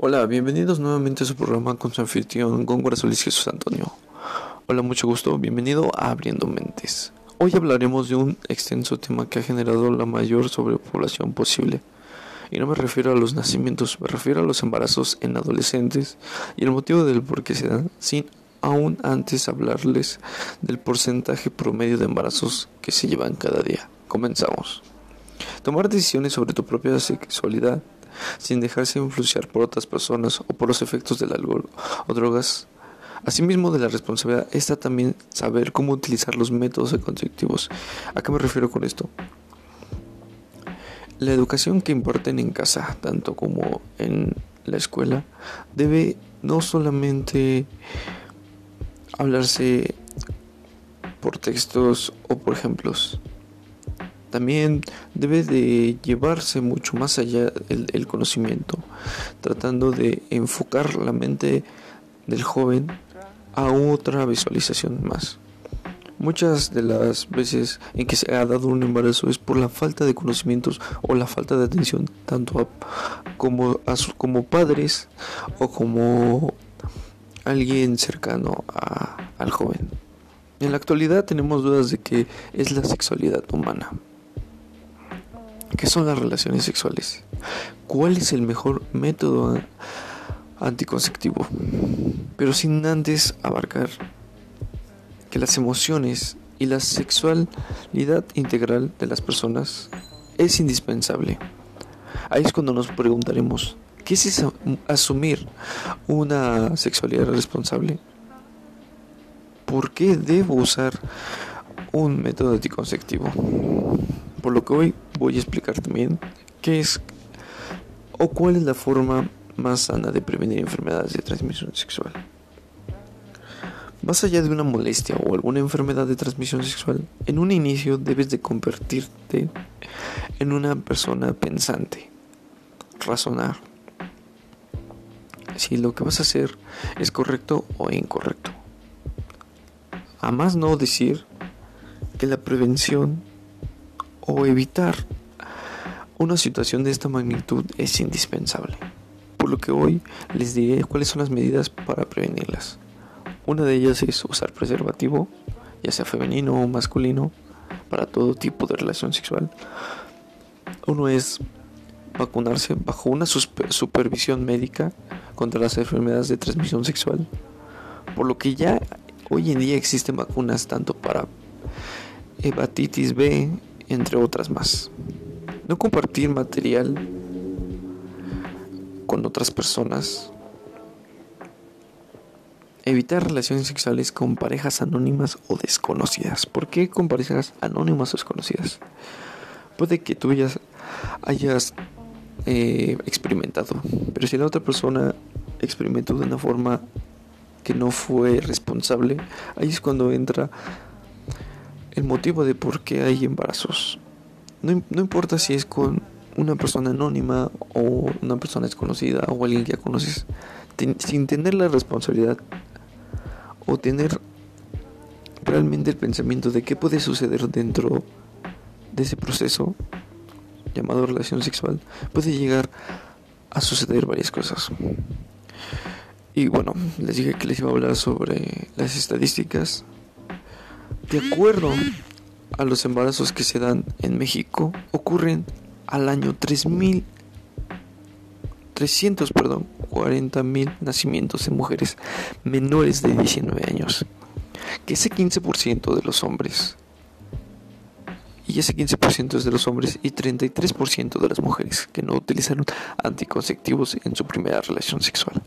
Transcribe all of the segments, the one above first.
Hola, bienvenidos nuevamente a su programa con su anfitrión Góngora Solís Jesús Antonio. Hola, mucho gusto, bienvenido a Abriendo Mentes. Hoy hablaremos de un extenso tema que ha generado la mayor sobrepoblación posible. Y no me refiero a los nacimientos, me refiero a los embarazos en adolescentes y el motivo del por qué se dan, sin aún antes hablarles del porcentaje promedio de embarazos que se llevan cada día. Comenzamos. Tomar decisiones sobre tu propia sexualidad sin dejarse influenciar por otras personas o por los efectos del alcohol o drogas. Asimismo de la responsabilidad está también saber cómo utilizar los métodos conceptivos. ¿A qué me refiero con esto? La educación que imparten en casa, tanto como en la escuela, debe no solamente hablarse por textos o por ejemplos, también debe de llevarse mucho más allá el, conocimiento, tratando de enfocar la mente del joven a otra visualización más. Muchas de las veces en que se ha dado un embarazo es por la falta de conocimientos o la falta de atención tanto como, como padres o como alguien cercano al joven. En la actualidad tenemos dudas de qué es la sexualidad humana. ¿Qué son las relaciones sexuales? ¿Cuál es el mejor método anticonceptivo? Pero sin antes abarcar que las emociones y la sexualidad integral de las personas es indispensable. Ahí es cuando nos preguntaremos, ¿qué es asumir una sexualidad responsable? ¿Por qué debo usar un método anticonceptivo? Por lo que hoy voy a explicar también qué es o cuál es la forma más sana de prevenir enfermedades de transmisión sexual. Más allá de una molestia o alguna enfermedad de transmisión sexual, en un inicio debes de convertirte en una persona pensante, razonar si lo que vas a hacer es correcto o incorrecto. A más no decir que la prevención o evitar una situación de esta magnitud es indispensable, por lo que hoy les diré cuáles son las medidas para prevenirlas. Una de ellas es usar preservativo, ya sea femenino o masculino, para todo tipo de relación sexual. Uno es vacunarse bajo una supervisión médica contra las enfermedades de transmisión sexual, por lo que ya hoy en día existen vacunas tanto para hepatitis B, entre otras más. No compartir material con otras personas. Evitar relaciones sexuales con parejas anónimas o desconocidas. ¿Por qué con parejas anónimas o desconocidas? Puede que tú ya hayas eh, experimentado, pero si la otra persona experimentó de una forma que no fue responsable, ahí es cuando entra el motivo de por qué hay embarazos. No, no, importa si es con una persona anónima o una persona desconocida o alguien que ya conoces, sin tener la responsabilidad o tener realmente el pensamiento de qué puede suceder dentro de ese proceso llamado relación sexual, puede llegar a suceder varias cosas. Y bueno, les dije que les iba a hablar sobre las estadísticas de acuerdo a los embarazos que se dan en México, ocurren al año 3.000 300, perdón, 40 mil nacimientos de mujeres menores de 19 años. Que ese 15% de los hombres, y ese 15% es de los hombres y 33% de las mujeres que no utilizaron anticonceptivos en su primera relación sexual.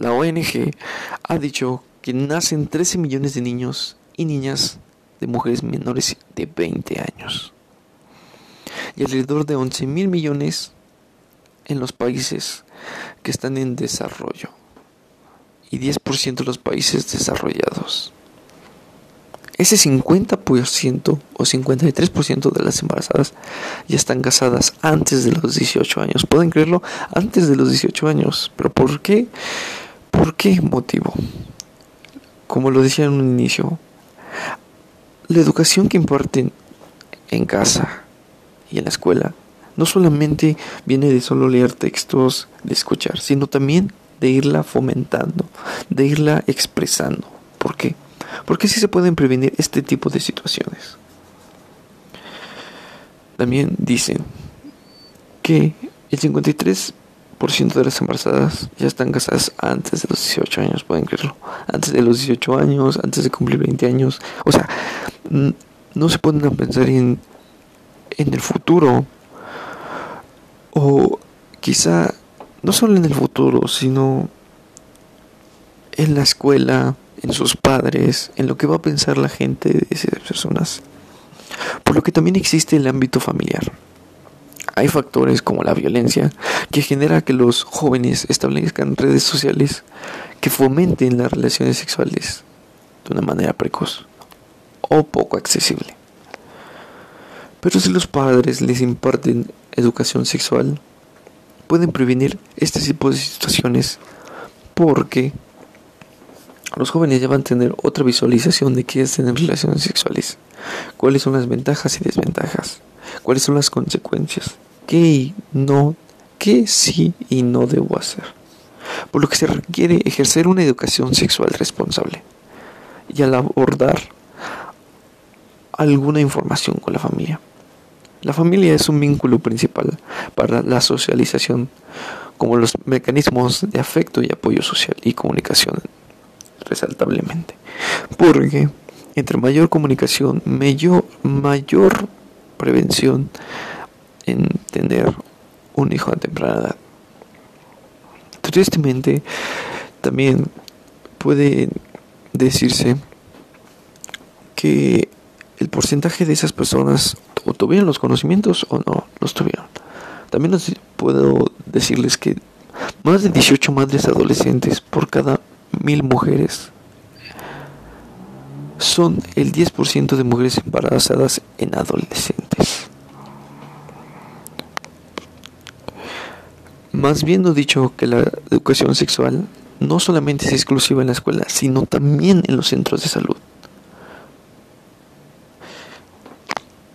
La ONG ha dicho que nacen 13 millones de niños y niñas de mujeres menores de 20 años. Y alrededor de 11 mil millones en los países que están en desarrollo. Y 10% en los países desarrollados. Ese 50% o 53% de las embarazadas ya están casadas antes de los 18 años. ¿Pueden creerlo? Antes de los 18 años. ¿Pero por qué? ¿Por qué motivo? Como lo decía en un inicio, la educación que imparten en casa y en la escuela no solamente viene de solo leer textos, de escuchar, sino también de irla fomentando, de irla expresando. ¿Por qué? Porque así se pueden prevenir este tipo de situaciones. También dicen que el 53% de las embarazadas ya están casadas antes de los 18 años, pueden creerlo. Antes de los 18 años, antes de cumplir 20 años. O sea, no se pueden pensar en, en el futuro. O quizá no solo en el futuro, sino en la escuela, en sus padres, en lo que va a pensar la gente de esas personas. Por lo que también existe el ámbito familiar. Hay factores como la violencia que genera que los jóvenes establezcan redes sociales que fomenten las relaciones sexuales de una manera precoz o poco accesible. Pero si los padres les imparten educación sexual, pueden prevenir este tipo de situaciones porque los jóvenes ya van a tener otra visualización de qué es tener relaciones sexuales, cuáles son las ventajas y desventajas, cuáles son las consecuencias, qué no, qué sí y no debo hacer. Por lo que se requiere ejercer una educación sexual responsable y al abordar alguna información con la familia. La familia es un vínculo principal para la socialización, como los mecanismos de afecto y apoyo social y comunicación, resaltablemente. Porque entre mayor comunicación, mayor, mayor prevención en tener un hijo a temprana edad. Tristemente, también puede decirse que el porcentaje de esas personas o tuvieron los conocimientos o no los tuvieron. También puedo decirles que más de 18 madres adolescentes por cada mil mujeres son el 10% de mujeres embarazadas en adolescentes. Más bien no dicho que la educación sexual no solamente es exclusiva en la escuela, sino también en los centros de salud.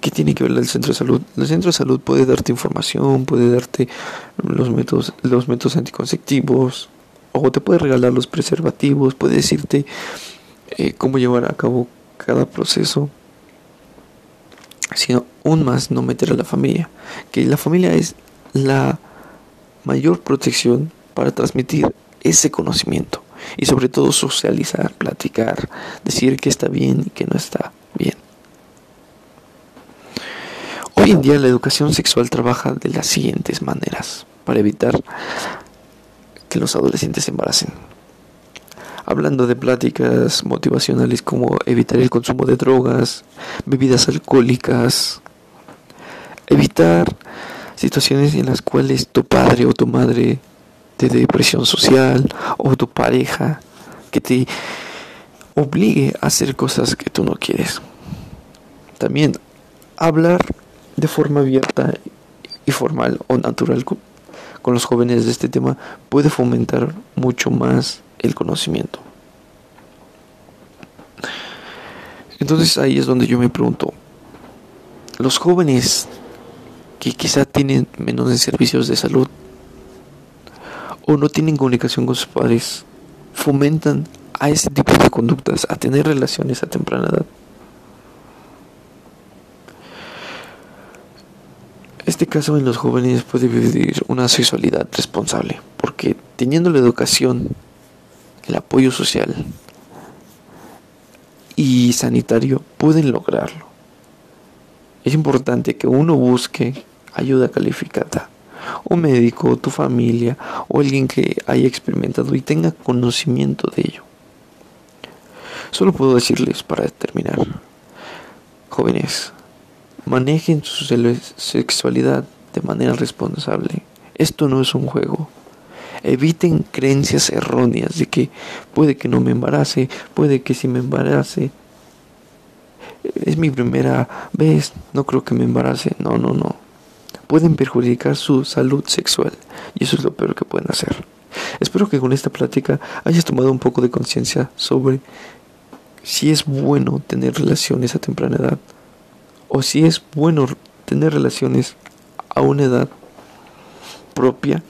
¿Qué tiene que ver el centro de salud? El centro de salud puede darte información, puede darte los métodos, los métodos anticonceptivos, o te puede regalar los preservativos, puede decirte eh, cómo llevar a cabo cada proceso, sino aún más no meter a la familia, que la familia es la mayor protección para transmitir ese conocimiento y sobre todo socializar, platicar, decir que está bien y que no está bien. Hoy en día la educación sexual trabaja de las siguientes maneras para evitar que los adolescentes se embaracen. Hablando de pláticas motivacionales como evitar el consumo de drogas, bebidas alcohólicas, evitar situaciones en las cuales tu padre o tu madre te dé depresión social o tu pareja que te obligue a hacer cosas que tú no quieres. También hablar de forma abierta y formal o natural con los jóvenes de este tema puede fomentar mucho más el conocimiento. Entonces ahí es donde yo me pregunto, los jóvenes que quizá tienen menos de servicios de salud o no tienen comunicación con sus padres, fomentan a ese tipo de conductas, a tener relaciones a temprana edad. Este caso en los jóvenes puede vivir una sexualidad responsable, porque teniendo la educación, el apoyo social y sanitario, pueden lograrlo. Es importante que uno busque ayuda calificada, un médico, tu familia o alguien que haya experimentado y tenga conocimiento de ello. Solo puedo decirles para terminar, jóvenes, Manejen su sexualidad de manera responsable. Esto no es un juego. Eviten creencias erróneas de que puede que no me embarace, puede que si me embarace. Es mi primera vez, no creo que me embarace. No, no, no. Pueden perjudicar su salud sexual y eso es lo peor que pueden hacer. Espero que con esta plática hayas tomado un poco de conciencia sobre si es bueno tener relaciones a temprana edad o si es bueno tener relaciones a una edad propia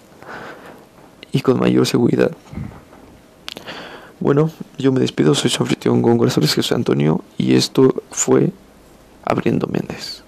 y con mayor seguridad. Bueno, yo me despido, soy su anfitrión González Jesús Antonio y esto fue Abriendo Méndez.